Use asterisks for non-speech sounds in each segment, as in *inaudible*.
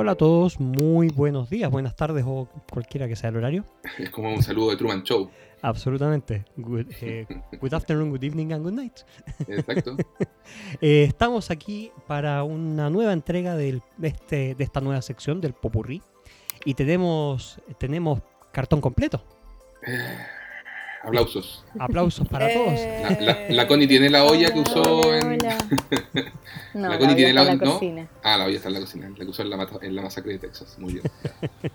Hola a todos, muy buenos días, buenas tardes o cualquiera que sea el horario. Es como un saludo de Truman Show. Absolutamente. Good, *laughs* eh, good afternoon, good evening and good night. Exacto. *laughs* Eh, estamos aquí para una nueva entrega del- de, este, de esta nueva sección del Popurrí y tenemos, tenemos cartón completo. Aplausos. Aplausos para Eh, todos. La, la- la Connie tiene la olla que usó Hola, en. hola. *laughs* No, La la, Connie olla tiene está la- en la ¿no? cocina. Ah, la olla está en la cocina, la que usó en la, en la masacre de Texas. Muy bien. *laughs*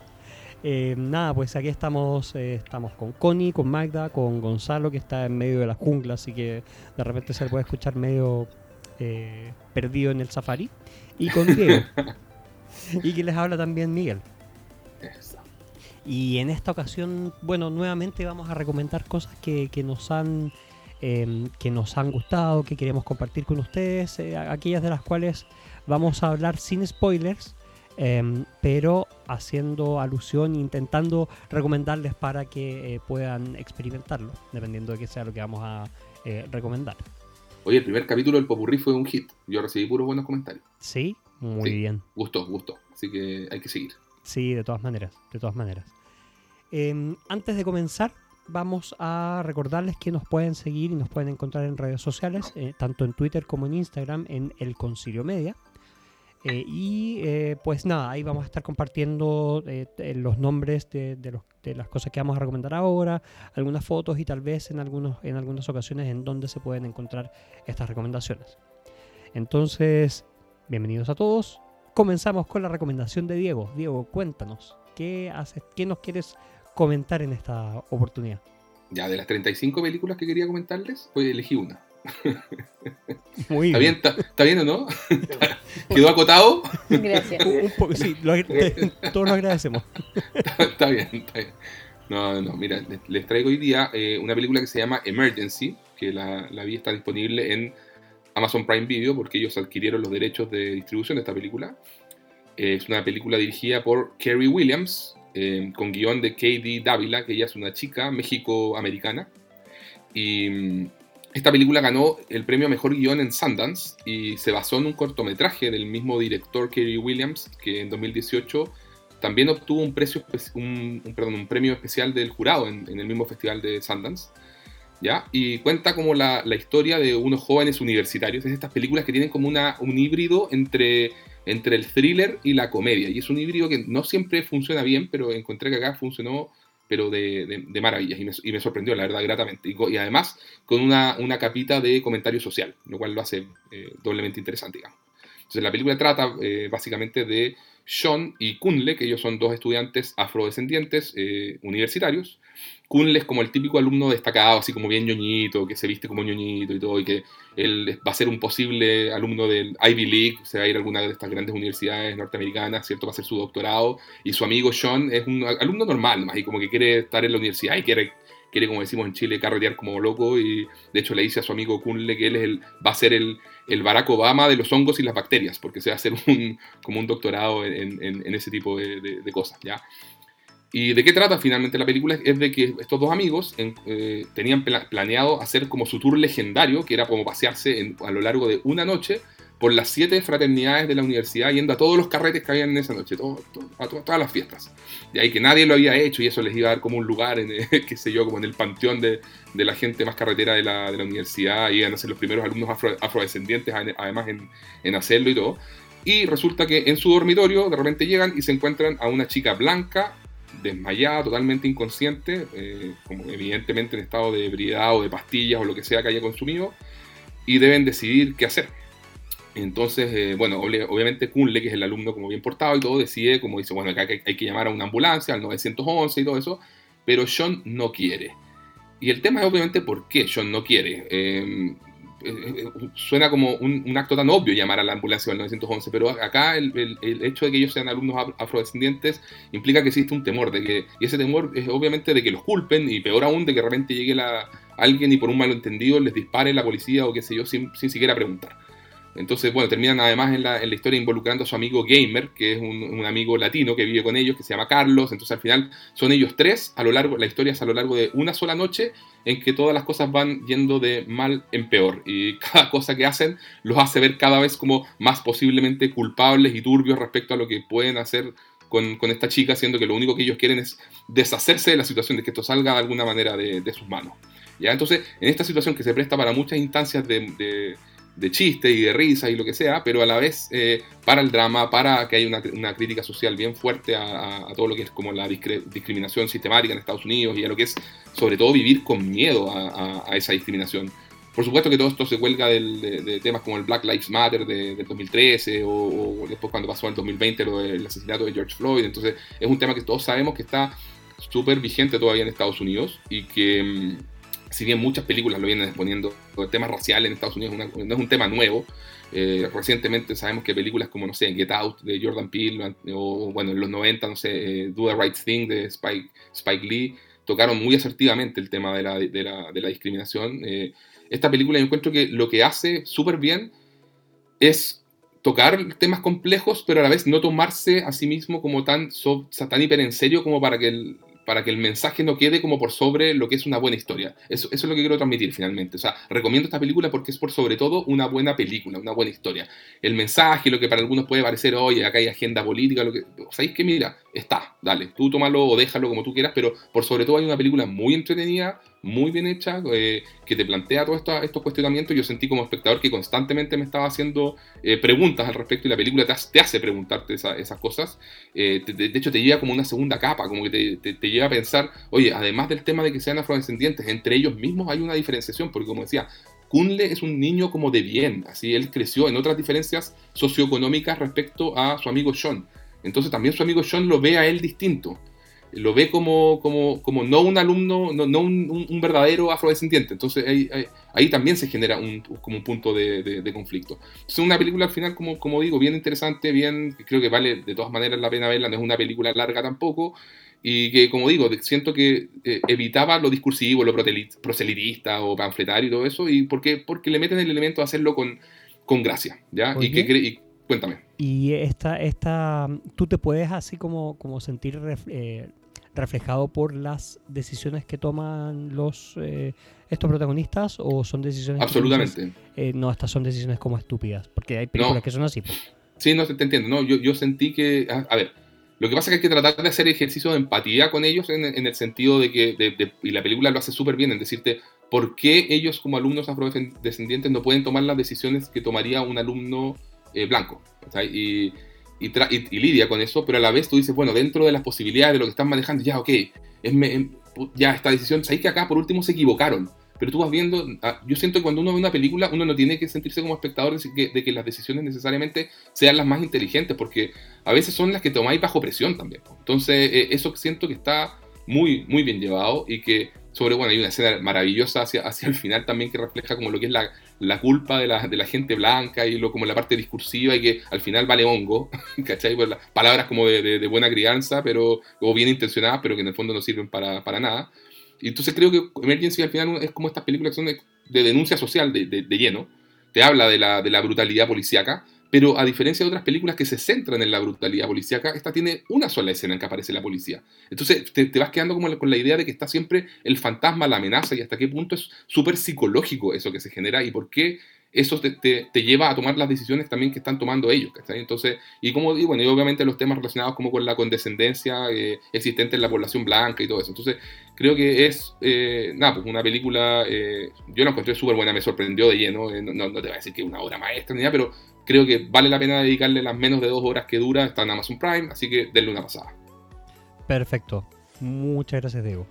Eh, nada, pues aquí estamos, eh, estamos con Connie, con Magda, con Gonzalo que está en medio de la jungla, así que de repente se le puede escuchar medio eh, perdido en el safari. Y con Diego. *laughs* y que les habla también Miguel. Y en esta ocasión, bueno, nuevamente vamos a recomendar cosas que, que nos han eh, que nos han gustado, que queremos compartir con ustedes, eh, aquellas de las cuales vamos a hablar sin spoilers, eh, pero haciendo alusión, intentando recomendarles para que eh, puedan experimentarlo, dependiendo de qué sea lo que vamos a eh, recomendar. Oye, el primer capítulo del Popurrí fue un hit. Yo recibí puros buenos comentarios. ¿Sí? Muy Sí. bien. Gustó, gustó. Así que hay que seguir. Sí, de todas maneras, de todas maneras. Eh, antes de comenzar, vamos a recordarles que nos pueden seguir y nos pueden encontrar en redes sociales, eh, tanto en Twitter como en Instagram, en El Concilio Media. Eh, y eh, pues nada, ahí vamos a estar compartiendo los nombres de, de las cosas que vamos a recomendar ahora, algunas fotos y tal vez en, algunos, en algunas ocasiones en donde se pueden encontrar estas recomendaciones. Entonces, bienvenidos a todos. Comenzamos con la recomendación de Diego. Diego, cuéntanos, ¿qué, haces, qué nos quieres comentar en esta oportunidad? Ya, de las 35 películas que quería comentarles, pues elegí una. Muy ¿Está bien? ¿Está, está bien o no? *laughs* ¿Quedó acotado? Gracias. Un poco- sí, lo agra- te- *laughs* todos lo agradecemos. está bien, está bien. No, no, mira, les, les traigo hoy día eh, una película que se llama Emergency, que la, la vi está disponible en Amazon Prime Video porque ellos adquirieron los derechos de distribución de esta película. Eh, es una película dirigida por Kerry Williams, eh, con guion de Katie Dávila, que ella es una chica México-americana. Y mm, esta película ganó el premio Mejor Guión en Sundance y se basó en un cortometraje del mismo director Kerry Williams, que en 2018 también obtuvo un, premio especial del jurado en el mismo festival de Sundance. Y cuenta como la, historia de unos jóvenes universitarios. Es estas películas que tienen como una, un híbrido entre, entre el thriller y la comedia. Y es un híbrido que no siempre funciona bien, pero encontré que acá funcionó pero de, de, de maravillas y me, y me sorprendió, la verdad, gratamente. Y, y además con una, una capita de comentario social, lo cual lo hace eh, doblemente interesante, digamos. Entonces la película trata eh, básicamente de Sean y Kunle, que ellos son dos estudiantes afrodescendientes eh, universitarios. Kunle es como el típico alumno destacado, así como bien ñoñito, que se viste como ñoñito y todo, y que él va a ser un posible alumno del Ivy League, se va a ir a alguna de estas grandes universidades norteamericanas, ¿cierto? Va a hacer su doctorado. Y su amigo Sean es un alumno normal, nomás, y como que quiere estar en la universidad y quiere, quiere como decimos en Chile, carretear como loco. Y de hecho le dice a su amigo Kunle que él es el, va a ser el, el Barack Obama de los hongos y las bacterias, porque se va a hacer *laughs* un, como un doctorado en, en- ese tipo de- de cosas, ¿ya? ¿Y de qué trata finalmente la película? Es de que estos dos amigos en- eh, tenían pla- planeado hacer como su tour legendario, que era como pasearse en- a lo largo de una noche por las siete fraternidades de la universidad, yendo a todos los carretes que habían en esa noche, todo- todo- a to- todas las fiestas. De ahí que nadie lo había hecho y eso les iba a dar como un lugar, en, eh, *laughs* qué sé yo, como en el panteón de, de la gente más carretera de la, de la universidad, y iban a ser los primeros alumnos afro- afrodescendientes, ade- además en, en hacerlo y todo. Y resulta que en su dormitorio de repente llegan y se encuentran a una chica blanca, desmayada, totalmente inconsciente, eh, como evidentemente en estado de ebriedad o de pastillas o lo que sea que haya consumido, y deben decidir qué hacer. Entonces, eh, bueno, obviamente Kunle, que es el alumno como bien portado y todo, decide, como dice, bueno, acá hay que- llamar a una ambulancia, al 911 y todo eso, pero John no quiere. Y el tema es obviamente por qué John no quiere. Eh, eh, eh, suena como un, acto tan obvio llamar a la ambulancia al 911, pero acá el, hecho de que ellos sean alumnos af- afrodescendientes implica que existe un temor, de que, y ese temor es obviamente de que los culpen, y peor aún de que de repente llegue la, alguien y por un malentendido les dispare la policía o qué sé yo, sin, sin siquiera preguntar. Entonces, bueno, terminan además en la, historia involucrando a su amigo Gamer, que es un, amigo latino que vive con ellos, que se llama Carlos. Entonces, al final son ellos tres, a lo largo, la historia es a lo largo de una sola noche, en que todas las cosas van yendo de mal en peor. Y *laughs* cada cosa que hacen los hace ver cada vez como más posiblemente culpables y turbios respecto a lo que pueden hacer con, esta chica, siendo que lo único que ellos quieren es deshacerse de la situación, de que esto salga de alguna manera de, sus manos. Entonces, en esta situación que se presta para muchas instancias de chiste y de risa y lo que sea, pero a la vez eh, para el drama, para que haya una, crítica social bien fuerte a, todo lo que es como la discriminación sistemática en Estados Unidos y a lo que es sobre todo vivir con miedo a, esa discriminación. Por supuesto que todo esto se cuelga de, temas como el Black Lives Matter de, 2013 o, después cuando pasó en 2020 lo del asesinato de George Floyd. Entonces es un tema que todos sabemos que está súper vigente todavía en Estados Unidos y que mm, si bien muchas películas lo vienen exponiendo, el tema racial en Estados Unidos no es un tema nuevo. Eh, recientemente sabemos que películas como, no sé, Get Out de Jordan Peele, o bueno, en los 90, no sé, eh, Do the Right Thing de Spike, Spike Lee, tocaron muy asertivamente el tema de la, de la, de la discriminación. Eh, esta película yo encuentro que lo que hace súper bien es tocar temas complejos, pero a la vez no tomarse a sí mismo como tan, tan hiper en serio como para que el, para que el mensaje no quede como por sobre lo que es una buena historia. Eso, es lo que quiero transmitir finalmente. O sea, recomiendo esta película porque es por sobre todo una buena película, una buena historia. El mensaje, lo que para algunos puede parecer, oye, acá hay agenda política, lo que... ¿Sabéis que Mira, está, dale, tú tómalo o déjalo como tú quieras, pero por sobre todo hay una película muy entretenida, muy bien hecha, eh, que te plantea todos estos cuestionamientos. Yo sentí como espectador que constantemente me estaba haciendo eh, preguntas al respecto y la película te, hace preguntarte esas cosas. Eh, de, hecho, te lleva como una segunda capa, como que te, lleva a pensar, oye, además del tema de que sean afrodescendientes, entre ellos mismos hay una diferenciación, porque como decía, Kunle es un niño como de bien, así él creció en otras diferencias socioeconómicas respecto a su amigo Sean. Entonces también su amigo Sean lo ve a él distinto lo ve como, como, como no un alumno, no, no un, un, verdadero afrodescendiente. Entonces ahí, ahí, también se genera un, como un punto de, de, conflicto. Es una película al final, como, como digo, bien interesante, bien, creo que vale de todas maneras la pena verla, no es una película larga tampoco. Y que, como digo, siento que eh, evitaba lo discursivo, lo proselitista o panfletario y todo eso, y porque, porque le meten el elemento de hacerlo con, con gracia, ¿ya? Y que, cuéntame. Y esta, esta, tú te puedes así como, como sentir eh, reflejado por las decisiones que toman los eh, estos protagonistas o son decisiones absolutamente eh, no estas son decisiones como estúpidas porque hay películas que son así pues. sí no te entiendo no yo, yo sentí que a, ver lo que pasa es que hay que tratar de hacer ejercicio de empatía con ellos en, el sentido de que y la película lo hace súper bien en decirte por qué ellos como alumnos afrodescendientes no pueden tomar las decisiones que tomaría un alumno eh, blanco y y, lidia con eso, pero a la vez tú dices, bueno, dentro de las posibilidades de lo que están manejando, ya, ok, es em, ya esta decisión, sabéis que acá por último se equivocaron, pero tú vas viendo, ah, yo siento que cuando uno ve una película, uno no tiene que sentirse como espectador de que, de que, las decisiones necesariamente sean las más inteligentes, porque a veces son las que tomáis bajo presión también. Entonces, eh, eso siento que está muy, muy bien llevado y que sobre, bueno, hay una escena maravillosa hacia, hacia el final también que refleja como lo que es la, la culpa de la, de la, gente blanca y lo como la parte discursiva y que al final vale hongo, *laughs* ¿cachai? Pues palabras como de, de, buena crianza, pero, o bien intencionadas, pero que en el fondo no sirven para, para nada. Y entonces creo que Emergency al final es como estas películas que son de, denuncia social de, de, lleno. Te habla de la, de la brutalidad policíaca, pero a diferencia de otras películas que se centran en la brutalidad policíaca, esta tiene una sola escena en que aparece la policía. Entonces te, vas quedando como con la idea de que está siempre el fantasma, la amenaza y hasta qué punto es súper psicológico eso que se genera y por qué eso te, lleva a tomar las decisiones también que están tomando ellos. Entonces, y como digo, bueno, y obviamente los temas relacionados como con la condescendencia eh, existente en la población blanca y todo eso. Entonces, creo que es, eh, nada, pues una película, eh, yo la encontré súper buena, me sorprendió de lleno, no, no, te voy a decir que es una obra maestra ni nada, pero creo que vale la pena dedicarle las menos de dos horas que dura, está en Amazon Prime, así que denle una pasada. Perfecto, muchas gracias Diego.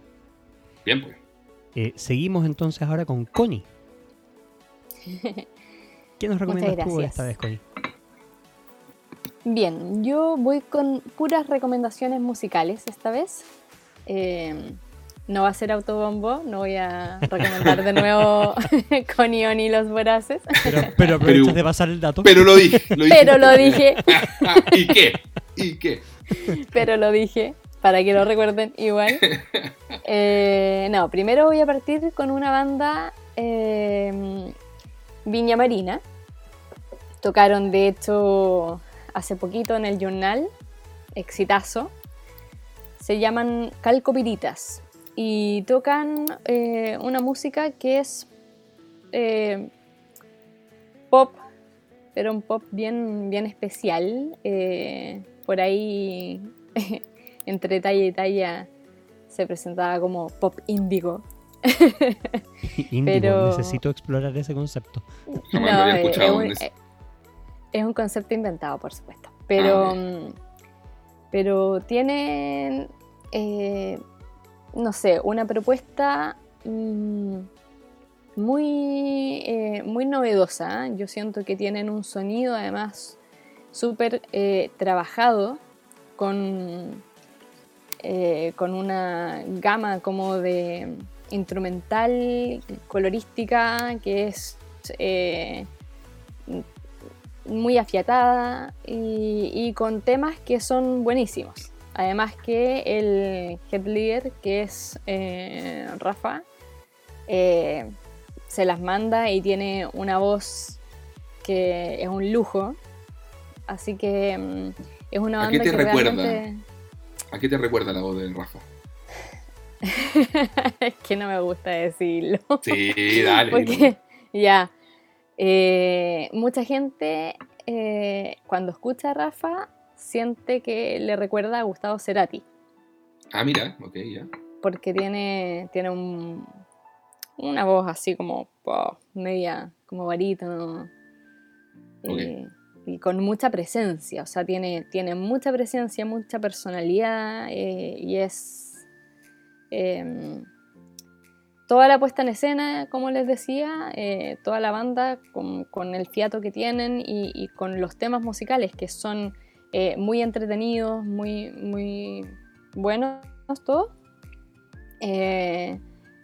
Bien, pues. seguimos entonces ahora con Connie. *laughs* ¿Qué nos recomiendas tú esta vez, Connie? Bien, yo voy con puras recomendaciones musicales esta vez. Em, no va a ser autobombo, no voy a recomendar de nuevo *laughs* Connie y los voraces. Pero, pero de pasar el dato. Pero lo dije. Pero lo dije. *laughs* ¿Y qué? ¿Y qué? Pero lo dije, para que lo recuerden igual. Eh, no, primero voy a partir con una banda em, Viña Marina, Tocaron de hecho hace poquito en el journal, exitazo. Se llaman Calcopiritas y tocan eh, una música que es eh, pop, pero un pop bien, bien especial. Eh, por ahí, *laughs* entre talla y talla, se presentaba como pop índigo. *laughs* Índigo, necesito explorar ese concepto. No, es, un, es, un, concepto inventado, por supuesto. Pero, ah, mm, pero tienen, eh, no sé, una propuesta mm, muy, eh, muy novedosa. Yo siento que tienen un sonido además súper eh, trabajado con, con una gama como de instrumental, colorística, que es muy afiatada y, con temas que son buenísimos. Además que el head leader, que es eh, Rafa, eh, se las manda y tiene una voz que es un lujo. Así que mm, es una banda ¿A qué te que recuerda? ¿A qué te recuerda la voz de Rafa? *laughs* es que no me gusta decirlo. Sí, dale. *laughs* Porque, ya, eh, mucha gente eh, cuando escucha a Rafa siente que le recuerda a Gustavo Cerati. Ah, mira, ok, ya. Porque tiene, tiene un, una voz así como media, como barítono. Eh, y con mucha presencia, o sea, tiene, tiene mucha presencia, mucha personalidad y es em, toda la puesta en escena, como les decía, eh, toda la banda con, el fiato que tienen y, con los temas musicales que son eh, muy entretenidos, muy, muy buenos todos, eh,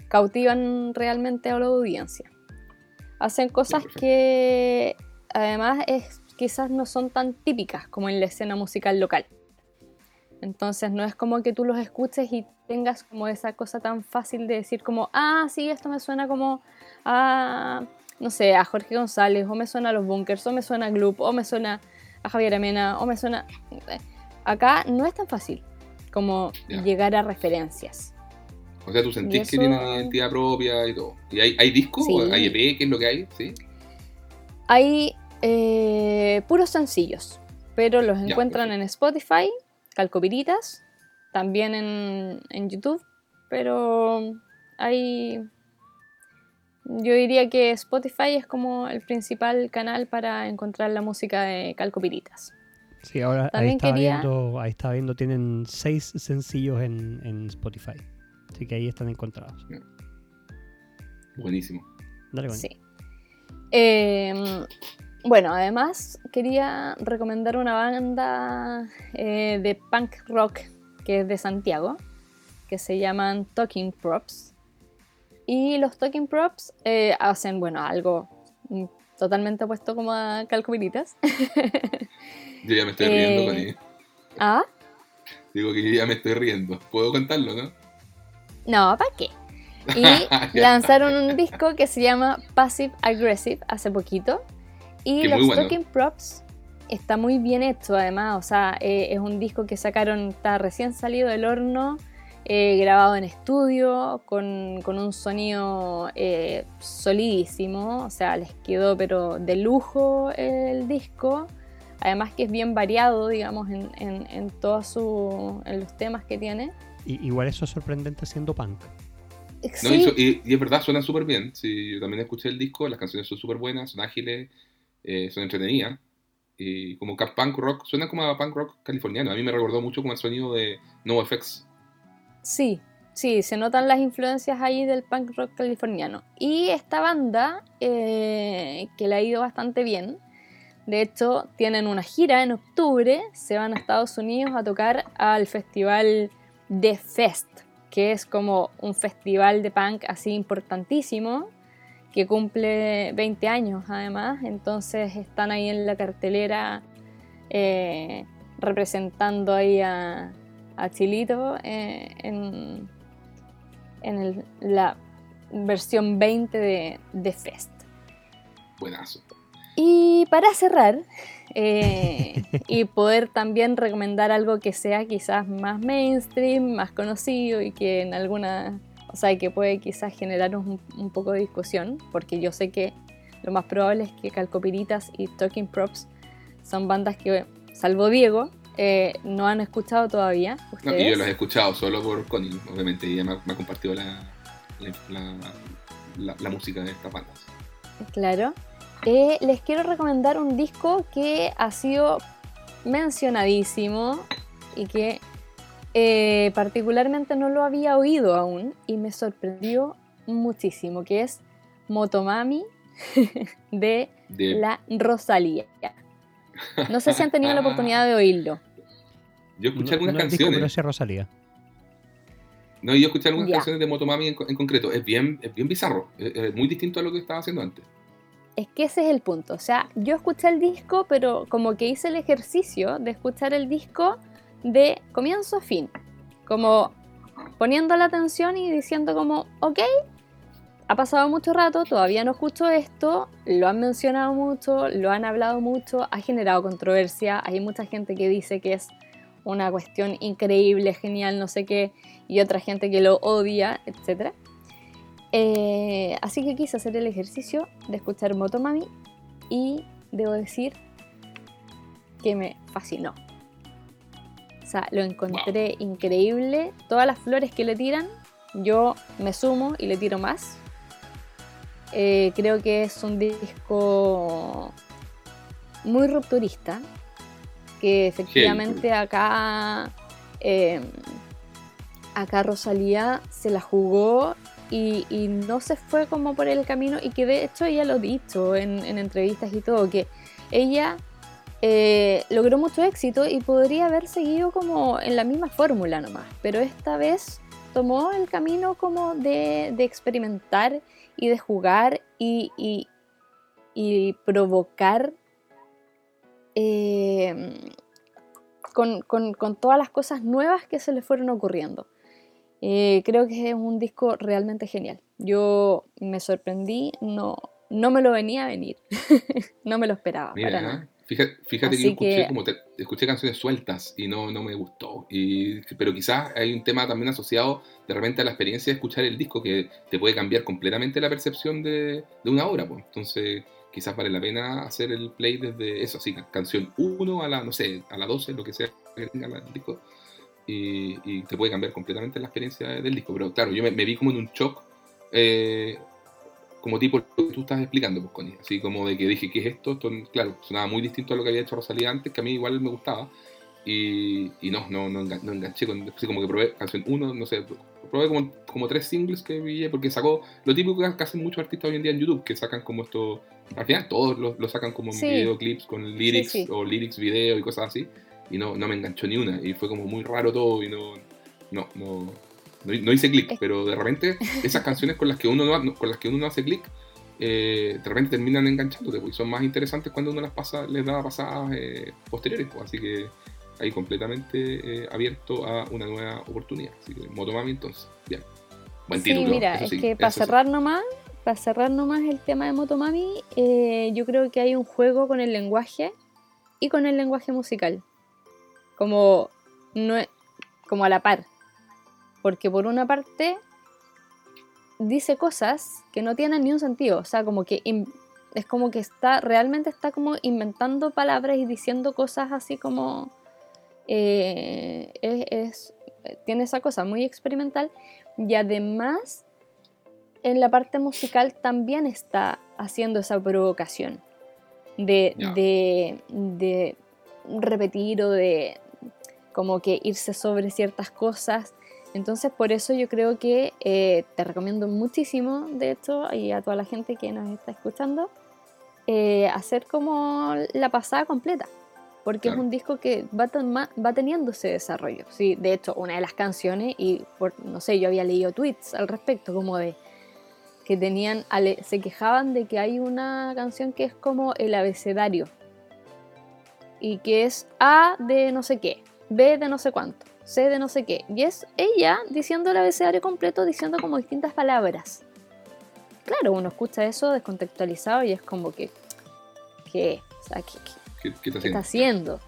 cautivan realmente a la audiencia. Hacen cosas que además es, quizás no son tan típicas como en la escena musical local. Entonces no es como que tú los escuches y tengas como esa cosa tan fácil de decir como, ah, sí, esto me suena como a, no sé, a Jorge González, o me suena a Los Bunkers, o me suena a Gloop, o me suena a Javier Amena, o me suena... Acá no es tan fácil como llegar a referencias. O sea, tú sentís que tiene una identidad propia y todo. ¿Y hay, hay discos? ¿Hay EP? ¿Qué es lo que hay? ¿Sí? Hay eh, puros sencillos, pero los encuentran en Spotify Calcopiritas, también en, YouTube, pero hay... Yo diría que Spotify es como el principal canal para encontrar la música de Calcopiritas. Sí, ahora ahí está, viendo, ahí está viendo, tienen seis sencillos en, Spotify. Así que ahí están encontrados. Buenísimo. Dale, Sí. Eh, bueno, además quería recomendar una banda eh, de punk rock que es de Santiago, que se llaman Talking Props. Y los Talking Props eh, hacen, bueno, algo totalmente opuesto como a calcuminitas. *laughs* yo ya me estoy riendo con eh, ¿Ah? Digo que yo ya me estoy riendo. ¿Puedo contarlo, no? No, ¿para qué? *laughs* Y lanzaron un disco que se llama Passive Aggressive hace poquito y los Talking Props está muy bien hecho, además. O sea, eh, es un disco que sacaron, está recién salido del horno, eh, grabado en estudio, con, un sonido eh, solidísimo. O sea, les quedó, pero de lujo el disco. Además, que es bien variado, digamos, en, en, todos los temas que tiene. Y, igual eso es sorprendente siendo punk. y, y, es verdad, suena súper bien. Sí, yo también escuché el disco, las canciones son súper buenas, son ágiles eh, son entretenidas. Y como punk rock, suena como a punk rock californiano. A mí me recordó mucho como el sonido de NoFX. Sí, sí, se notan las influencias ahí del punk rock californiano. Y esta banda, eh, que le ha ido bastante bien, de hecho, tienen una gira en octubre, se van a Estados Unidos a tocar al festival The Fest, que es como un festival de punk así importantísimo, que cumple 20 años además, entonces están ahí en la cartelera eh, representando ahí a, Chilito eh, en, la versión 20 de, de Fest. Buenazo. Y para cerrar, eh, *laughs* y poder también recomendar algo que sea quizás más mainstream, más conocido y que en alguna, o sea, que puede quizás generar un, un poco de discusión, porque yo sé que lo más probable es que Calcopiritas y Talking Props son bandas que, salvo Diego, eh, no han escuchado todavía. No, yo los he escuchado solo por Connie, obviamente, ella me ha, compartido la, la, la, música de estas bandas. Claro. Eh, les quiero recomendar un disco que ha sido mencionadísimo y que eh, particularmente no lo había oído aún y me sorprendió muchísimo, que es Motomami *laughs* de, la Rosalía. No sé si han tenido la oportunidad de oírlo. Yo escuché algunas canciones. Rosalía. No, yo escuché algunas canciones de Motomami en, concreto. Es bien, es bien bizarro. Es, muy distinto a lo que estaba haciendo antes. Es que ese es el punto. O sea, yo escuché el disco, pero como que hice el ejercicio de escuchar el disco de comienzo a fin. Como poniendo la atención y diciendo como, ok, ha pasado mucho rato, todavía no escucho esto, lo han mencionado mucho, lo han hablado mucho, ha generado controversia, hay mucha gente que dice que es una cuestión increíble, genial, no sé qué, y otra gente que lo odia, etc. Eh, así que quise hacer el ejercicio de escuchar Motomami y debo decir que me fascinó. O sea, lo encontré increíble. Todas las flores que le tiran, yo me sumo y le tiro más. Eh, creo que es un disco muy rupturista, que efectivamente acá, em, acá Rosalía se la jugó y, no se fue como por el camino y que de hecho ella lo ha dicho en, entrevistas y todo, que ella eh, logró mucho éxito y podría haber seguido como en la misma fórmula nomás, pero esta vez tomó el camino como de, de experimentar y de jugar y, y, provocar eh, con, con, todas las cosas nuevas que se le fueron ocurriendo. Eh, creo que es un disco realmente genial. Yo me sorprendí, no, no me lo venía a venir, *laughs* no me lo esperaba. para nada. Fíjate, fíjate que yo escuché, Como escuché canciones sueltas y no, no me gustó. Y, pero quizás hay un tema también asociado de repente a la experiencia de escuchar el disco que te puede cambiar completamente la percepción de, de una obra. Pues. Entonces quizás vale la pena hacer el play desde eso, así, canción 1 a la, no sé, a la 12, lo que sea que tenga el disco. Y, y, te puede cambiar completamente la experiencia del disco. Pero claro, yo me, vi como en un shock eh, como tipo lo que tú estás explicando, pues, Connie. Así como de que dije, ¿qué es esto? esto? Claro, sonaba muy distinto a lo que había hecho Rosalía antes, que a mí igual me gustaba. Y, y no, no, no, enganché con, así como que probé canción 1, no sé, probé como, como tres singles que vi, porque sacó lo típico que hacen muchos artistas hoy en día en YouTube, que sacan como esto, al final todos lo, sacan como videoclips con lyrics o lyrics video y cosas así, y no, no me enganchó ni una, y fue como muy raro todo, y no, no, no, no, hice clic, pero de repente esas canciones con las que uno no, con las que uno no hace clic, eh, de repente terminan enganchándote, y son más interesantes cuando uno las pasa, les da pasadas eh, posteriores, pues, así que ahí completamente eh, abierto a una nueva oportunidad. Así que Motomami entonces, bien. Buen título. Sí, mira, es que para cerrar nomás, para cerrar nomás el tema de Motomami, yo creo que hay un juego con el lenguaje y con el lenguaje musical. Como, no, como a la par. Porque por una parte dice cosas que no tienen ni un sentido. O sea, como que es como que está, realmente está como inventando palabras y diciendo cosas así como... Eh, es, tiene esa cosa muy experimental. Y además, en la parte musical también está haciendo esa provocación de, de, de repetir o de como que irse sobre ciertas cosas. Entonces, por eso yo creo que eh, te recomiendo muchísimo, de hecho, y a toda la gente que nos está escuchando, eh, hacer como la pasada completa, porque es un disco que va, va teniendo ese desarrollo. Sí, de hecho, una de las canciones, y por, no sé, yo había leído tweets al respecto, como de que tenían, se quejaban de que hay una canción que es como el abecedario, y que es A de no sé qué, B de no sé cuánto sé de no sé qué. Y es ella diciendo el abecedario completo, diciendo como distintas palabras. Claro, uno escucha eso descontextualizado y es como que, ¿qué? O sea, ¿qué, ¿Qué, qué está qué está haciendo?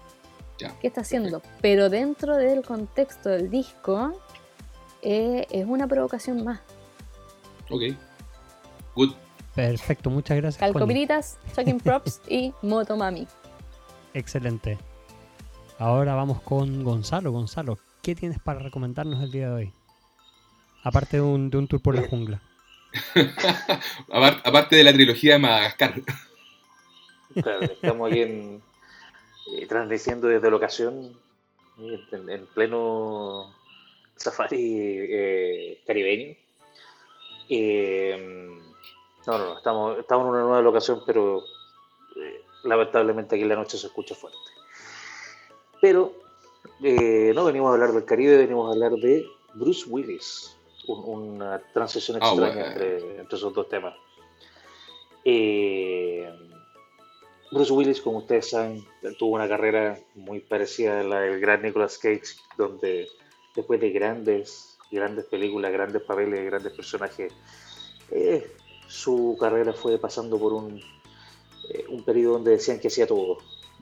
Ya, ¿Qué está haciendo? Pero dentro del contexto del disco, eh, es una provocación más. Ok. Good. Perfecto, muchas gracias. Calcopiritas, Shocking *laughs* Props y Motomami. Excelente. Ahora vamos con Gonzalo. Gonzalo, ¿qué tienes para recomendarnos el día de hoy? Aparte de un, de un tour por la jungla. *laughs* Apar- Aparte de la trilogía de Madagascar. Claro, estamos aquí en, eh, transmitiendo desde la ocasión en, en pleno safari eh, caribeño. Eh, no, no, no, estamos, estamos en una nueva locación, pero eh, lamentablemente aquí en la noche se escucha fuerte. Pero eh, no venimos a hablar del Caribe, venimos a hablar de Bruce Willis, un- una transición Ah, extraña bueno. entre, entre esos dos temas. Eh, Bruce Willis, como ustedes saben, tuvo una carrera muy parecida a la del gran Nicolas Cage, donde después de grandes, grandes películas, grandes papeles, grandes personajes, eh, su carrera fue pasando por un, eh, un periodo donde decían que hacía todo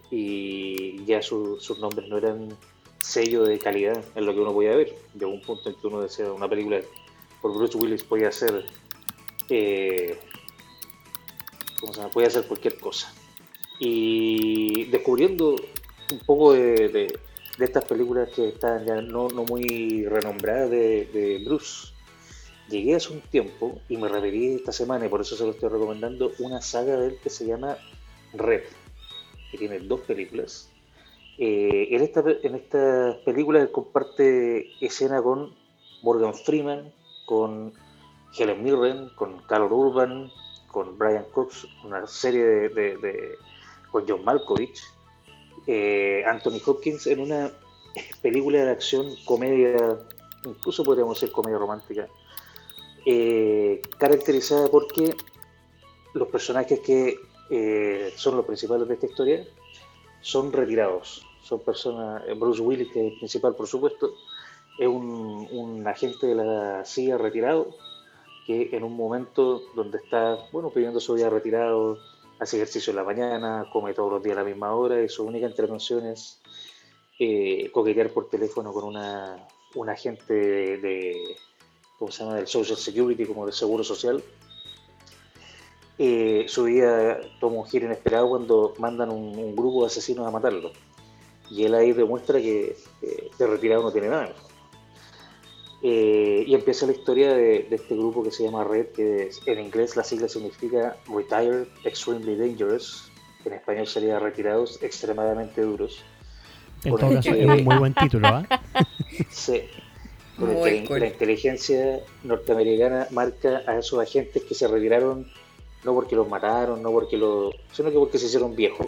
y ya su- sus nombres no eran sello de calidad en lo que uno podía ver. Llegó un punto en que uno decía una película por Bruce Willis podía eh, ¿cómo se llama? podía hacer cualquier cosa. Y descubriendo un poco de, de- estas películas que están ya no, no muy renombradas de Bruce, llegué hace un tiempo y me repetí esta semana y por eso se lo estoy recomendando una saga de él que se llama Red, que tiene dos películas. Eh, en, esta, en estas películas él comparte escena con Morgan Freeman, con Helen Mirren, con Carol Urban, con Brian Cox, una serie de, con John Malkovich, eh, Anthony Hopkins en una película de acción, comedia, incluso podríamos decir comedia romántica, eh, caracterizada porque los personajes que eh, son los principales de esta historia son retirados. Son personas, eh, Bruce Willis, que es el principal, por supuesto, es un, agente de la CIA retirado que en un momento donde está, bueno, pidiendo su vida retirado, hace ejercicio en la mañana, come todos los días a la misma hora y su única intervención es coquetear por teléfono con una, un agente de, ¿cómo se llama?, del Social Security, como del Seguro Social. Eh, su vida toma un giro inesperado cuando mandan un, un grupo de asesinos a matarlo. Y él ahí demuestra que eh, de retirado no tiene nada. Eh, y empieza la historia de, de este grupo que se llama Red, que es- en inglés la sigla significa Retired Extremely Dangerous, que en español sería Retirados Extremadamente Duros. En Por todo el caso, que- es un muy buen título, ¿ah? *laughs* Sí. Con el Muy que cool. La inteligencia norteamericana marca a esos agentes que se retiraron no porque los mataron, no porque los, sino que porque se hicieron viejos.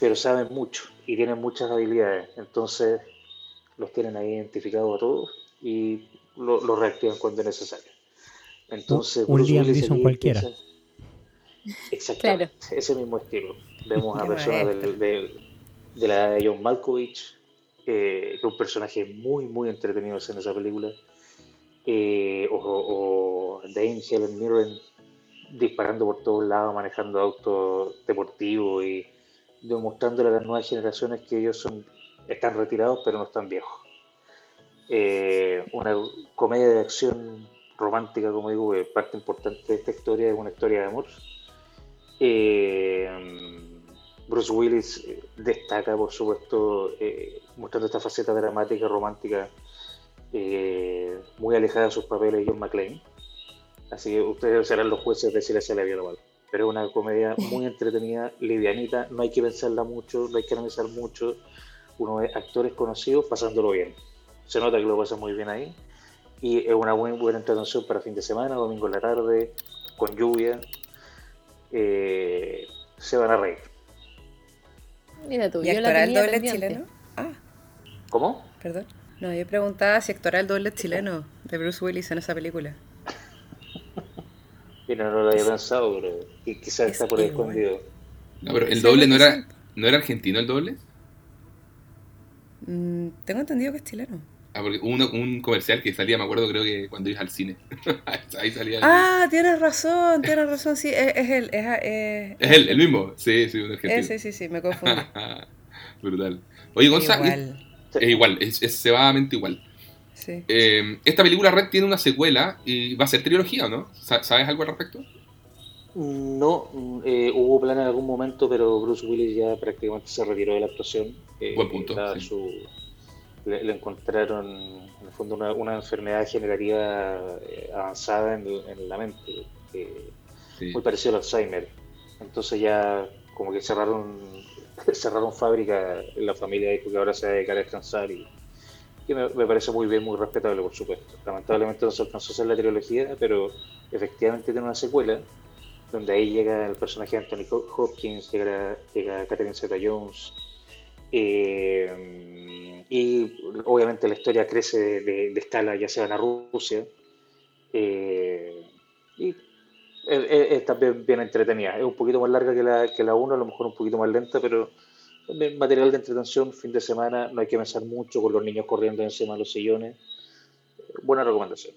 Pero saben mucho y tienen muchas habilidades. Entonces los tienen ahí identificados a todos y lo- los reactivan cuando es necesario. Entonces, Un Liam Neeson cualquiera. empieza- Exactamente, ese mismo estilo. *laughs* Vemos a personas del- del- de la edad de John Malkovich, eh, un personaje muy, muy entretenido en esa película. Eh, o, o Dame Helen Mirren disparando por todos lados, manejando autos deportivos y demostrándole a las nuevas generaciones que ellos son, están retirados pero no están viejos. Eh, una comedia de acción romántica, como digo, parte importante de esta historia es una historia de amor. Bruce Willis eh, destaca, por supuesto, eh, mostrando esta faceta dramática, romántica, eh, muy alejada de sus papeles de John McClane. Así que ustedes serán los jueces de si le sale bien o mal. Pero es una comedia muy entretenida, livianita, no hay que pensarla mucho, no hay que analizar mucho. Uno ve actores conocidos pasándolo bien. Se nota que lo pasa muy bien ahí. Y es una muy buena entretención para fin de semana, domingo en la tarde, con lluvia. Se van a reír. Mira tú, ¿Y yo la actuará el tenía doble pendiente. chileno? Ah, ¿Cómo? perdón. No, yo preguntaba si actuará el doble chileno de Bruce Willis en esa película. Mira, no lo había pensado, pero qui- quizás Es está por ahí escondido. No, pero el doble no era, no era argentino el doble. Mm, tengo entendido que es chileno. Ah, uno- un comercial que salía, me acuerdo, creo que cuando ibas al cine. *laughs* Ahí salía. el- Ah, tienes razón, tienes razón, sí, es, es él, es, es- Es él, el mismo. Sí, sí, un argentino. sí, sí, sí, me confundí. *laughs* Brutal. Oye, Gonzalo, Igual, es igual, es, es cebadamente igual. sí. Eh, esta película Red tiene una secuela y va a ser trilogía, ¿o no? Sa- ¿Sabes algo al respecto? No, eh, hubo plan en algún momento, pero Bruce Willis ya prácticamente se retiró de la actuación. Eh, Buen punto, sí. su- le, le encontraron, en el fondo, una, una enfermedad degenerativa eh, avanzada en, en la mente, eh, Sí. muy parecido al Alzheimer. Entonces ya como que cerraron, *laughs* cerraron fábrica en la familia, dijo que ahora se va a dedicar a descansar y que me, me parece muy bien, muy respetable, por supuesto. Lamentablemente no se alcanzó a hacer la trilogía, pero efectivamente tiene una secuela donde ahí llega el personaje de Anthony Hop- Hopkins, llega, llega Catherine Zeta-Jones, eh, y obviamente la historia crece de, de- de escala, ya se van a Rusia, eh, y es, es- es también bien entretenida. Es un poquito más larga que la, que la 1, a lo mejor un poquito más lenta, pero material de entretención, fin de semana, no hay que pensar mucho con los niños corriendo encima de los sillones. Buena recomendación.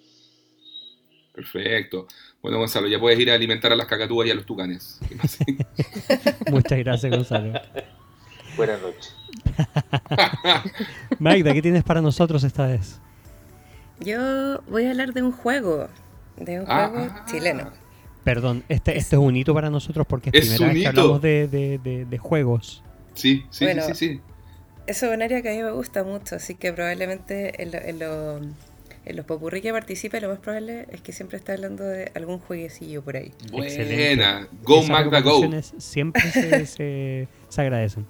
Perfecto. Bueno, Gonzalo, ya puedes ir a alimentar a las cacatúas y a los tucanes. *laughs* *laughs* Muchas gracias, Gonzalo. Buenas noches. *laughs* Magda, ¿qué tienes para nosotros esta vez? Yo voy a hablar de un juego, de un Ah, juego ah, chileno. Perdón, este, este es un hito para nosotros porque es, Es primera un vez que hablamos de, de- de- de juegos. Sí, sí, Bueno. sí, sí, sí. Eso es un área que a mí me gusta mucho, así que probablemente en, lo- en, lo- en los popurrí que participe, lo más probable es que siempre esté hablando de algún jueguecillo por ahí. Excelente. Go Esas Magda Go. Siempre se, se- se agradecen.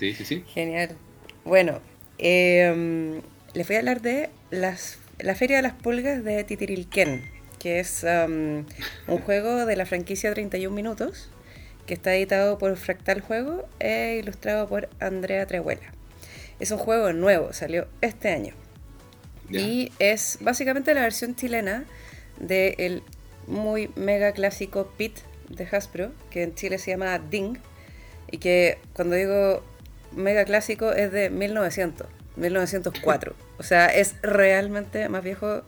Sí, sí, sí. Genial. Bueno, eh, les voy a hablar de las, la Feria de las Pulgas de Titirilquén, que es um, un *laughs* juego de la franquicia 31 Minutos, que está editado por Fractal Juego e ilustrado por Andrea Trehuela. Es un juego nuevo, salió este año. Y es básicamente la versión chilena del muy mega clásico Pit de Hasbro, que en Chile se llama Ding, y que cuando digo mega clásico es de 1900, 1904. O sea, es realmente más viejo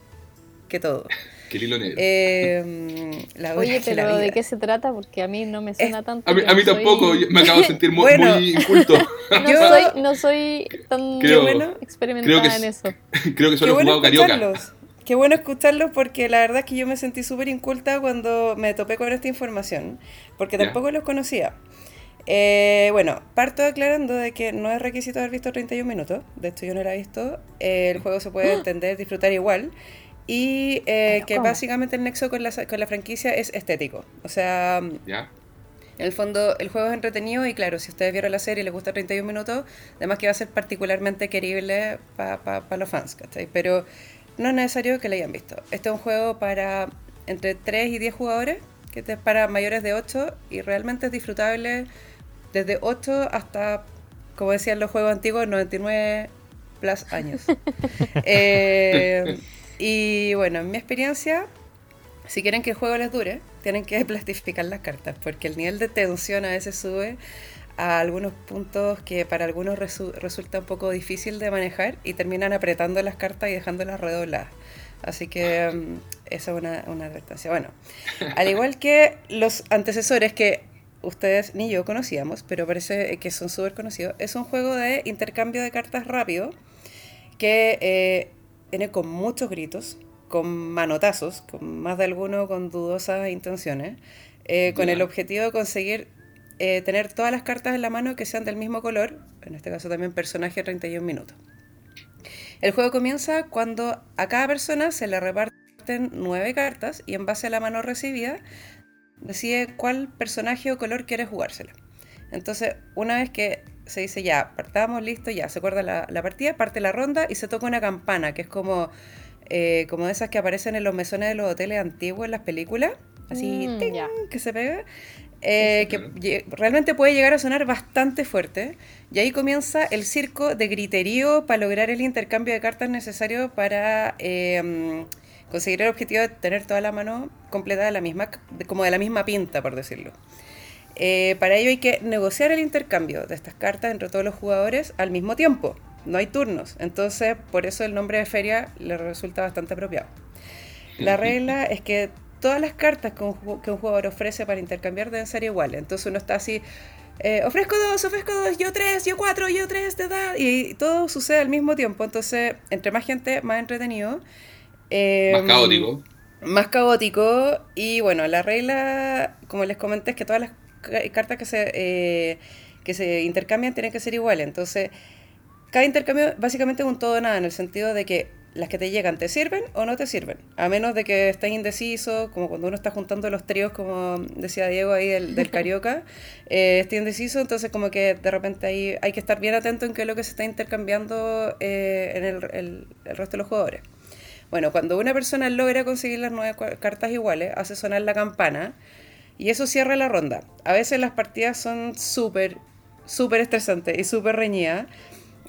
que todo. *laughs* Que el hilo negro. Eh, la Oye, la pero ¿de qué se trata? Porque a mí no me suena tanto. a mí, yo a mí no tampoco, soy- yo me acabo de sentir *laughs* muy, Bueno. muy inculto. *laughs* No, Yo- soy, no soy tan Creo- bueno. experimentada creo que en es- eso. Creo que Qué solo he bueno jugado carioca. Qué bueno escucharlos porque la verdad es que yo me sentí súper inculta cuando me topé con esta información, porque tampoco los conocía. Eh, bueno, parto aclarando de que no es requisito haber visto 31 minutos, de hecho yo no la he visto, Eh, el juego se puede *gasps* entender, disfrutar igual, y eh, que ¿cómo? básicamente el nexo con la, con la franquicia es estético, o sea, ¿Ya? en el fondo, el juego es entretenido y claro, si ustedes vieron la serie y les gusta 31 minutos, además que va a ser particularmente querible para los fans, ¿cachai? Pero no es necesario que lo hayan visto. Este es un juego para entre 3 y 10 jugadores, que este es para mayores de 8 y realmente es disfrutable desde 8 hasta, como decían los juegos antiguos, 99 plus años. *laughs* Eh, y bueno, en mi experiencia, si quieren que el juego les dure, tienen que *laughs* plastificar las cartas, porque el nivel de tensión a veces sube a algunos puntos que para algunos resu- resulta un poco difícil de manejar y terminan apretando las cartas y dejándolas redobladas. Así que mm, esa es una, una advertencia. Bueno, al igual que los antecesores que ustedes ni yo conocíamos, pero parece que son súper conocidos, es un juego de intercambio de cartas rápido que eh, viene con muchos gritos, con manotazos, con más de alguno con dudosas intenciones, eh, con el objetivo de conseguir eh, tener todas las cartas en la mano que sean del mismo color, en este caso también personaje 31 minutos. El juego comienza cuando a cada persona se le reparten nueve cartas y en base a la mano recibida decide cuál personaje o color quiere jugársela. Entonces, una vez que se dice ya, partamos, listo, ya, se acuerda la, la partida, parte la ronda y se toca una campana, que es como, eh, como esas que aparecen en los mesones de los hoteles antiguos en las películas, así Mm, que se pega, eh, Sí, que realmente puede llegar a sonar bastante fuerte. Y ahí comienza el circo de griterío para lograr el intercambio de cartas necesario para eh, mm, conseguir el objetivo de tener toda la mano completa de la misma, de- como de la misma pinta, por decirlo. Eh, para ello hay que negociar el intercambio de estas cartas entre todos los jugadores al mismo tiempo. no hay turnos. Entonces, por eso el nombre de feria le resulta bastante apropiado. La regla es que todas las cartas que un, jugador ofrece para intercambiar deben ser iguales. Entonces uno está así, eh, ofrezco dos, ofrezco dos, yo tres, yo cuatro, yo tres, de edad. Y todo sucede al mismo tiempo. Entonces, entre más gente, más entretenido. Eh, más caótico. Más caótico. Y bueno, la regla, como les comenté, es que todas las cartas que se, eh, que se intercambian tienen que ser iguales. Entonces, cada intercambio básicamente es un todo nada, en el sentido de que las que te llegan te sirven o no te sirven. A menos de que estés indeciso, como cuando uno está juntando los tríos, como decía Diego ahí del, del *laughs* Carioca, eh, esté indeciso, entonces como que de repente ahí hay que estar bien atento en qué es lo que se está intercambiando eh, en el, el, el, resto de los jugadores. Bueno, cuando una persona logra conseguir las nueve cartas iguales, hace sonar la campana y eso cierra la ronda. A veces las partidas son súper, súper estresantes y súper reñidas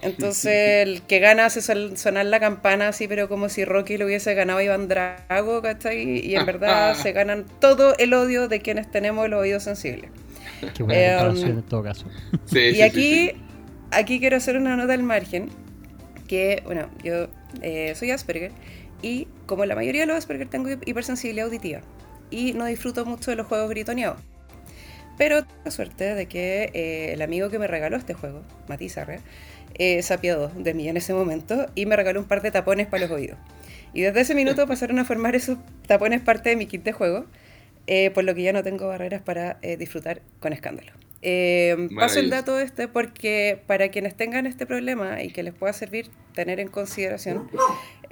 entonces *laughs* el que gana hace sonar la campana así, pero como si Rocky lo hubiese ganado a Iván Drago, ¿cachai? Y en *laughs* verdad se ganan todo el odio de quienes tenemos el oído sensible. Qué buena eh, en todo caso. *laughs* y aquí, aquí quiero hacer una nota al margen, que, bueno, yo eh, soy Asperger y como la mayoría de los Asperger tengo hipersensibilidad auditiva y no disfruto mucho de los juegos gritoneados. Pero tengo suerte de que eh, el amigo que me regaló este juego, Matizarre, eh, se apiadó de mí en ese momento y me regaló un par de tapones para los oídos. Y desde ese minuto *laughs* pasaron a formar esos tapones parte de mi kit de juego, eh, por lo que ya no tengo barreras para eh, disfrutar con escándalo. Eh, paso el dato este porque para quienes tengan este problema y que les pueda servir tener en consideración,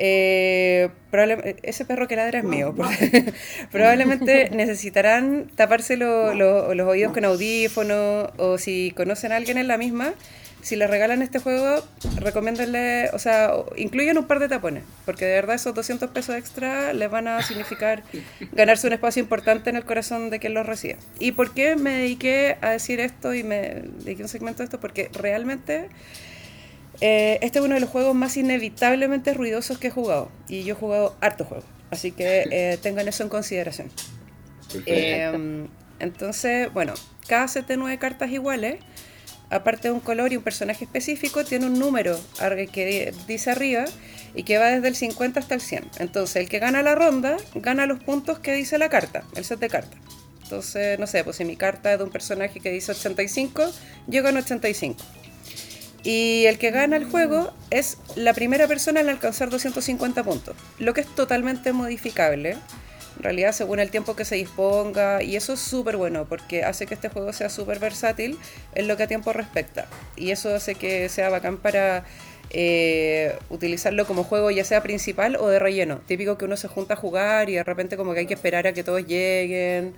ese perro que ladra es mío. *laughs* probablemente necesitarán taparse los oídos con audífono o si conocen a alguien en la misma, si le regalan este juego, recomiéndenle, o sea, incluyen un par de tapones, porque de verdad esos 200 pesos extra les van a significar *laughs* ganarse un espacio importante en el corazón de quien los recibe. ¿Y por qué me dediqué a decir esto y me dediqué un segmento de esto? Porque realmente eh, este es uno de los juegos más inevitablemente ruidosos que he jugado, y yo he jugado harto juego, así que eh, tengan eso en consideración. Eh, entonces, bueno, cada set de nueve cartas iguales aparte de un color y un personaje específico, tiene un número que dice arriba y que va desde el 50 hasta el 100. Entonces, el que gana la ronda, gana los puntos que dice la carta, el set de cartas. Entonces, no sé, pues si mi carta es de un personaje que dice 85, yo gano 85. Y el que gana el juego es la primera persona en alcanzar 250 puntos, lo que es totalmente modificable en realidad según el tiempo que se disponga y eso es súper bueno porque hace que este juego sea súper versátil en lo que a tiempo respecta y eso hace que sea bacán para eh, utilizarlo como juego ya sea principal o de relleno típico que uno se junta a jugar y de repente como que hay que esperar a que todos lleguen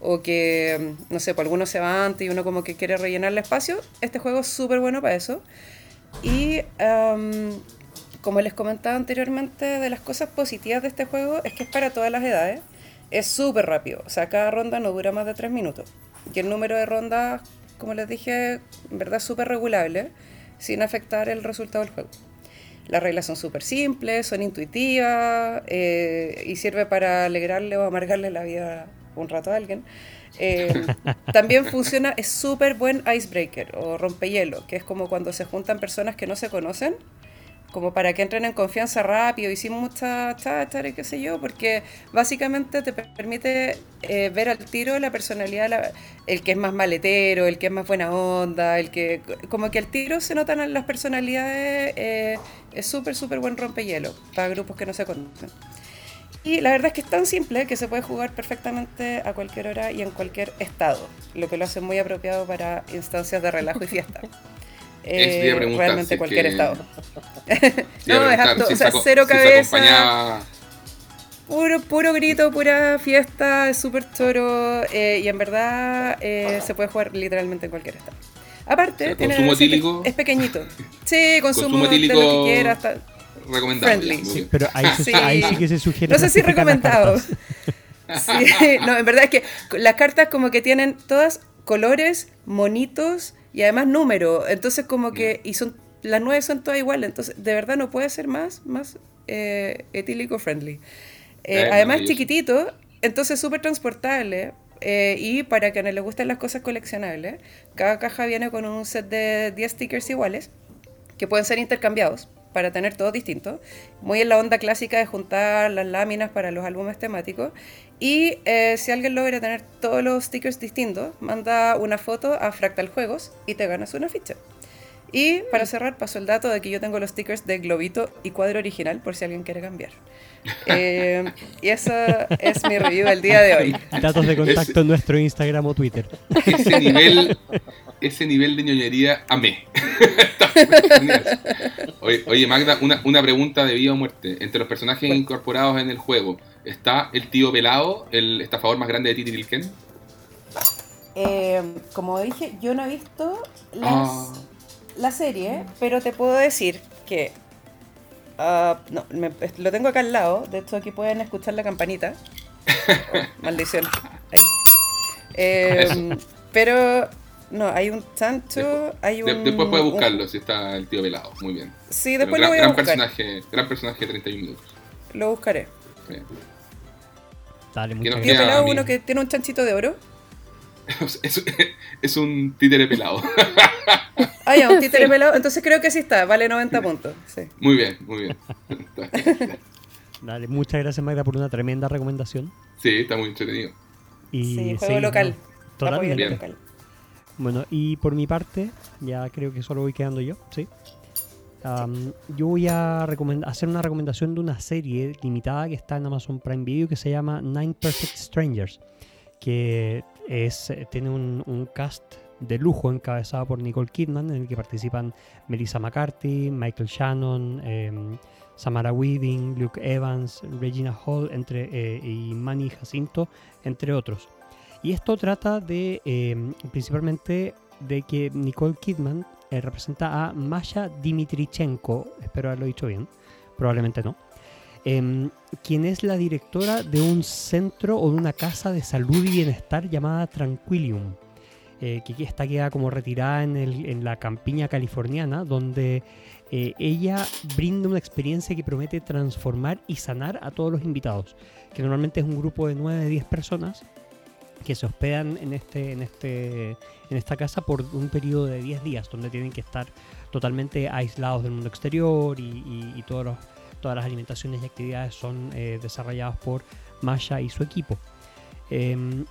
o que no sé, pues alguno se va antes y uno como que quiere rellenar el espacio este juego es súper bueno para eso y como les comentaba anteriormente, de las cosas positivas de este juego es que es para todas las edades. Es súper rápido, o sea, cada ronda no dura más de 3 minutos. Y el número de rondas, como les dije, en verdad súper regulable, sin afectar el resultado del juego. Las reglas son súper simples, son intuitivas eh, y sirve para alegrarle o amargarle la vida un rato a alguien. Eh, también *laughs* funciona, es súper buen icebreaker o rompehielo, que es como cuando se juntan personas que no se conocen como para que entren en confianza rápido y sin mucha cháchara y qué sé yo, porque básicamente te permite eh, ver al tiro la personalidad, el que es más maletero, el que es más buena onda, el que, como que al tiro se notan las personalidades, eh, es súper, súper buen rompehielo para grupos que no se conocen. Y la verdad es que es tan simple que se puede jugar perfectamente a cualquier hora y en cualquier estado, lo que lo hace muy apropiado para instancias de relajo y fiesta. *laughs* Eh, realmente cualquier estado. *laughs* no, es apto, o sea, cero cabeza. Puro, puro grito, pura fiesta, súper choro. Eh, y en verdad eh, se puede jugar literalmente en cualquier estado. Aparte, tiene es pequeñito. Sí, *laughs* consumo, consumo de lo que quieras. Recomendable. Sí, pero ahí, sí. ahí, sí. que se sugiere. No sé si recomendado. *laughs* sí, no, en verdad es que las cartas como que tienen todas colores, monitos y además número. Entonces como que, y son, las nueve son todas iguales, entonces de verdad no puede ser más, más eh, etílico friendly. Eh, además chiquitito, entonces súper transportable. Eh, y para quienes les gusten las cosas coleccionables, cada caja viene con un set de 10 stickers iguales. que pueden ser intercambiados para tener todos distintos, muy en la onda clásica de juntar las láminas para los álbumes temáticos. Y eh, si alguien logra tener todos los stickers distintos, manda una foto a Fractal Juegos y te ganas una ficha. Y para cerrar, paso el dato de que yo tengo los stickers de globito y cuadro original, por si alguien quiere cambiar. *laughs* Eh, y eso es mi review del día de hoy. Datos de contacto en nuestro Instagram o Twitter. Ese nivel, ese nivel de ñoñería, amé. *laughs* oye, oye, Magda, una, una, pregunta de vida o muerte. Entre los personajes incorporados en el juego, ¿está el tío pelado, el estafador más grande de Titi Ken? Eh, como dije, yo no he visto las, ah. La serie, pero te puedo decir que Uh, no, me, lo tengo acá al lado. De hecho, aquí pueden escuchar la campanita. Oh, *laughs* maldición. Ahí. Eh, pero no, hay un chancho, después, hay un... después puede buscarlo si está el tío velado, muy bien. Sí, después lo voy a buscar. Personaje, gran personaje de 31 minutos. Lo buscaré. Bien. Dale, tío pelado, uno que tiene un chanchito de oro. *laughs* es, es, un títere pelado. *laughs* Ah, ya, un títere pelado. Entonces creo que sí está, vale 90 puntos. Sí. Muy bien, muy bien. *laughs* Dale, muchas gracias Magda por una tremenda recomendación. Sí, está muy entretenido. Y sí, juego local. totalmente. Local. Bueno, y por mi parte, ya creo que solo voy quedando yo, ¿sí? yo voy a hacer una recomendación de una serie limitada que está en Amazon Prime Video que se llama Nine Perfect Strangers, que es, tiene un, un cast de lujo encabezado por Nicole Kidman, en el que participan Melissa McCarthy, Michael Shannon, em, Samara Weaving, Luke Evans, Regina Hall entre, eh, y Manny Jacinto, entre otros. Y esto trata de em, principalmente de que Nicole Kidman eh, representa a Masha Dimitrichenko, espero haberlo dicho bien, probablemente no, em, quien es la directora de un centro o de una casa de salud y bienestar llamada Tranquilium eh, que está queda como retirada en, la campiña californiana, donde eh, ella brinda una experiencia que promete transformar y sanar a todos los invitados, que normalmente es un grupo de 9 10 personas que se hospedan en, este, en, este, en esta casa por un periodo de 10 días, donde tienen que estar totalmente aislados del mundo exterior y, todos todas las alimentaciones y actividades son eh, desarrolladas por Masha y su equipo. Em,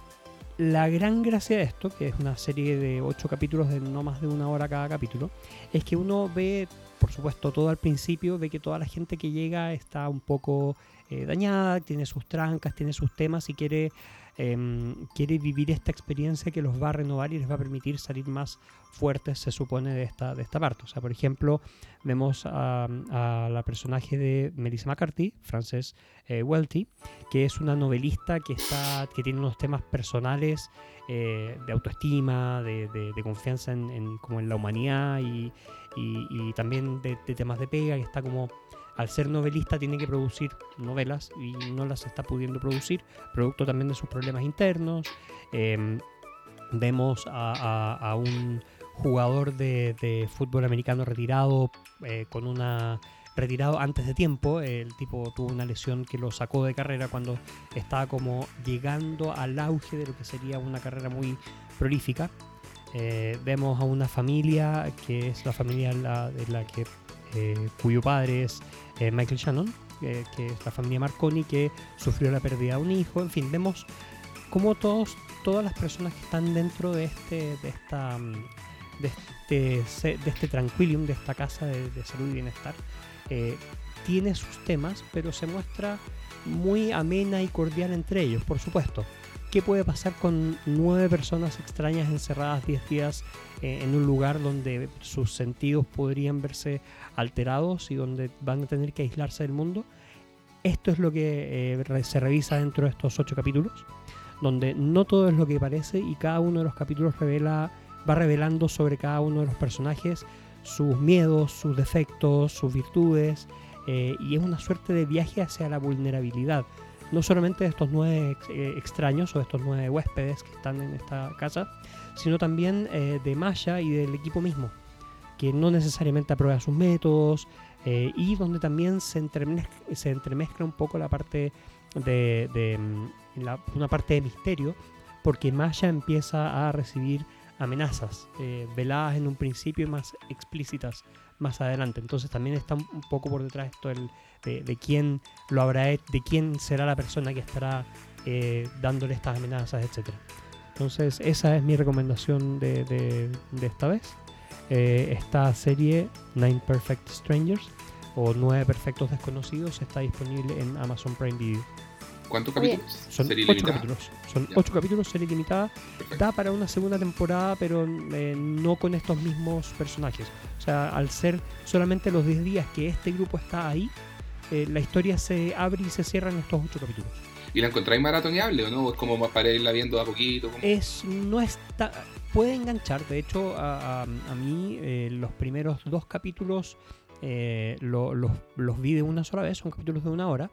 la gran gracia de esto, que es una serie de ocho capítulos de no más de una hora cada capítulo, es que uno ve, por supuesto, todo al principio, ve que toda la gente que llega está un poco eh, dañada, tiene sus trancas, tiene sus temas y quiere Em, quiere vivir esta experiencia que los va a renovar y les va a permitir salir más fuertes, se supone, de esta, de esta parte. O sea, por ejemplo, vemos a, la personaje de Melissa McCarthy, Frances eh, Welty, que es una novelista que, está, que tiene unos temas personales eh, de autoestima, de, confianza en, como en la humanidad y, también de, temas de pega, que está como al ser novelista tiene que producir novelas y no las está pudiendo producir, producto también de sus problemas internos. Em, vemos a, un jugador de, fútbol americano retirado eh, con una retirado antes de tiempo. El tipo tuvo una lesión que lo sacó de carrera cuando estaba como llegando al auge de lo que sería una carrera muy prolífica. Eh, vemos a una familia que es la familia de la que eh, cuyo padre es eh, Michael Shannon, que es la familia Marconi, que sufrió la pérdida de un hijo. En fin, vemos cómo todos, todas las personas que están dentro de este, de esta, mm, de este, de este de esta casa de, salud y bienestar, eh, tiene sus temas, pero se muestra muy amena y cordial entre ellos, por supuesto. ¿Qué puede pasar con nueve personas extrañas encerradas diez días eh, en un lugar donde sus sentidos podrían verse alterados y donde van a tener que aislarse del mundo? Esto es lo que eh, se revisa dentro de estos ocho capítulos, donde no todo es lo que parece y cada uno de los capítulos revela, va revelando sobre cada uno de los personajes sus miedos, sus defectos, sus virtudes, eh, y es una suerte de viaje hacia la vulnerabilidad no solamente estos nueve eh, extraños o estos nueve huéspedes que están en esta casa, sino también eh, de Maya y del equipo mismo, que no necesariamente aprueba sus métodos eh, y donde también se entremezcla, se entremezcla un poco la parte de, mm, una parte de misterio, porque Maya empieza a recibir amenazas veladas en un principio y más explícitas más adelante. Entonces también está un poco por detrás esto el- de, de quién lo habrá de quién será la persona que estará eh, dándole estas amenazas, etcétera. Entonces esa es mi recomendación de, de- de esta vez. Eh, esta serie Nine Perfect Strangers o Nueve Perfectos Desconocidos está disponible en Amazon Prime Video. ¿Cuántos capítulos? Son Serie ocho limitada. capítulos. Son Ya. ocho capítulos, serie limitada. Perfecto. Da para una segunda temporada, pero eh, no con estos mismos personajes. O sea, al ser solamente los 10 días que este grupo está ahí, eh, la historia se abre y se cierra en estos ocho capítulos. ¿Y la encontráis maratoneable o no? ¿O es como para irla viendo a poquito? como- Es, no está, puede enganchar. De hecho, a, a- a mí eh, los primeros dos capítulos eh, lo- los, los vi de una sola vez, son capítulos de una hora.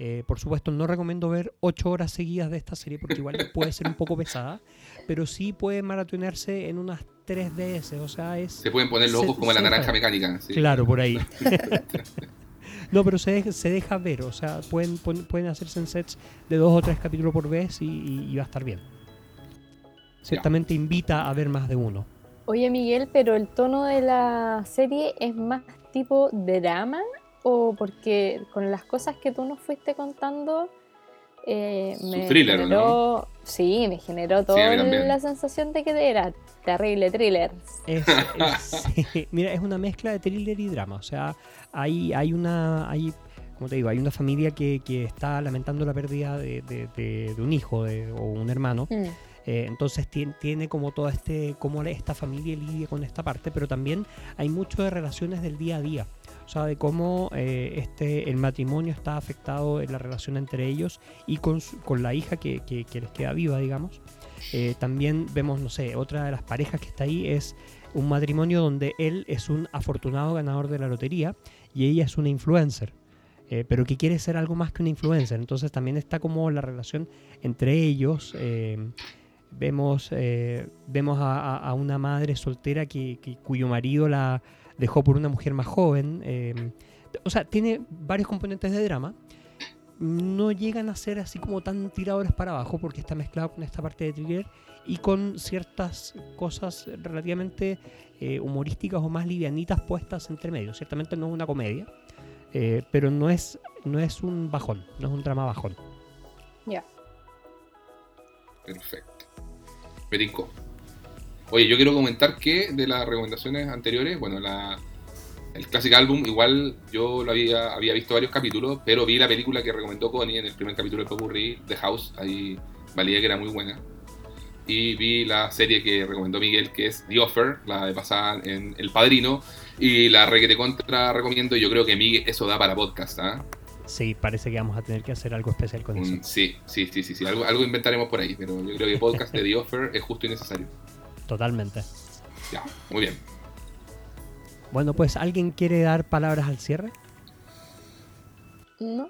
Eh, por supuesto, no recomiendo ver ocho horas seguidas de esta serie porque igual *laughs* puede ser un poco pesada, pero sí puede maratonearse en unas tres veces. O sea, es. Se pueden poner los ojos como la naranja mecánica. ¿sí? Claro, por ahí. *laughs* *laughs* no, pero se deja, se deja ver. O sea, pueden, pon- pueden hacerse en sets de dos o tres capítulos por vez y, y- y va a estar bien. Ciertamente invita a ver más de uno. Oye Miguel, pero el tono de la serie es más tipo drama o porque con las cosas que tú nos fuiste contando eh, Es un me thriller, ¿o generó, sí, me generó toda la sensación de que era terrible thriller. Es, es- *laughs* sí, mira, es una mezcla de thriller y drama. O sea, hay, hay una. Hay, como te digo, hay una familia que, que está lamentando la pérdida de, de- de- de un hijo de- o un hermano. Mm. Eh, entonces tiene, tiene como todo este, cómo esta familia lidia con esta parte, pero también hay mucho de relaciones del día a día. Sea, de cómo eh, este, el matrimonio está afectado en la relación entre ellos y con, con la hija que, que- les queda viva, digamos. Eh, también vemos, no sé, otra de las parejas que está ahí es un matrimonio donde él es un afortunado ganador de la lotería y ella es una influencer. eh, pero que quiere ser algo más que una influencer. Entonces también está como la relación entre ellos. vemos vemos a, una madre soltera que- cuyo marido la dejó por una mujer más joven. eh, o sea, tiene varios componentes de drama. No llegan a ser así como tan tiradores para abajo porque está mezclado con esta parte de thriller y con ciertas cosas relativamente eh, humorísticas o más livianitas puestas entre medio. Ciertamente no es una comedia, eh, pero no es, no es un bajón, no es un drama bajón. Ya. Perfecto. Tincó. Oye, yo quiero comentar que de las recomendaciones anteriores, bueno, la, el Classic Album, igual yo lo había, había visto varios capítulos, pero vi la película que recomendó Connie en el primer capítulo de Popurrí, The House, ahí valía que era muy buena. Y vi la serie que recomendó Miguel, que es The Offer, la de pasada en El Padrino, y la requete contra recomiendo, y yo creo que Miguel, eso da para podcast, ¿ah? Sí, parece que vamos a tener que hacer algo especial con eso. Un- sí, sí, sí, sí, sí, algo, algo inventaremos por ahí, pero yo creo que podcast de The Offer es justo y necesario. Totalmente. Ya, muy bien. Bueno, pues ¿alguien quiere dar palabras al cierre? ¿No?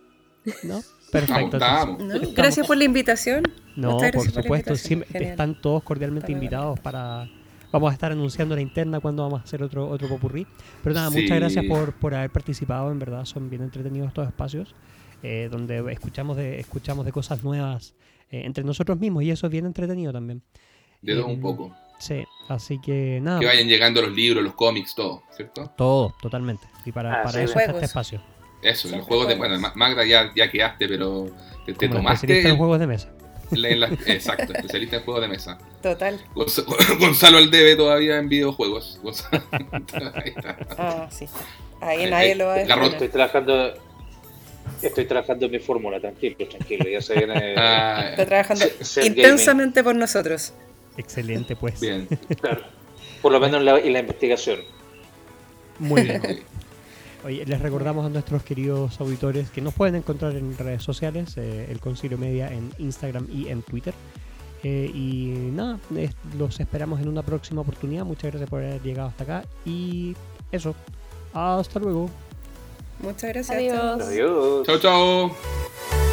¿No? Vamos, Perfecto. estamos. ¿No? Gracias por la invitación. No, por supuesto, siempre están todos cordialmente Para invitados para... Vamos a estar anunciando la interna cuando vamos a hacer otro otro popurrí. Pero nada, Sí. muchas gracias por, por haber participado, en verdad son bien entretenidos estos espacios, eh, donde escuchamos de, escuchamos de cosas nuevas eh, entre nosotros mismos y eso es bien entretenido también. De todo Eh, un poco. Sí, así que nada, Que vayan llegando los libros, los cómics, todo, ¿cierto? todo, totalmente. Y para, Ah, para sí. eso está este Juegos. espacio. Eso, Sí, los juegos de. juegos. Bueno, Ma- Magda ya, ya quedaste, pero te, te tomaste. especialista en el- juegos de mesa. la- en la- exacto, especialista en juegos de mesa. Total. Gonz- *laughs* Gonzalo al debe todavía en videojuegos. Gonzalo- *laughs* Ahí está. Ah, sí. Ahí Eh, nadie lo va a. Estoy trabajando, estoy trabajando en mi fórmula, tranquilo, tranquilo, ya se viene. Ah, Está trabajando intensamente por nosotros. Excelente, pues. bien. claro, por lo menos en la, en la investigación. Muy bien. *laughs* Oye, les recordamos a nuestros queridos auditores que nos pueden encontrar en redes sociales, eh, el Concilio Media en Instagram y en Twitter. Eh, y nada, es- los esperamos en una próxima oportunidad. Muchas gracias por haber llegado hasta acá. Y eso, hasta luego. Muchas gracias. Adiós. Adiós. Chao, chao.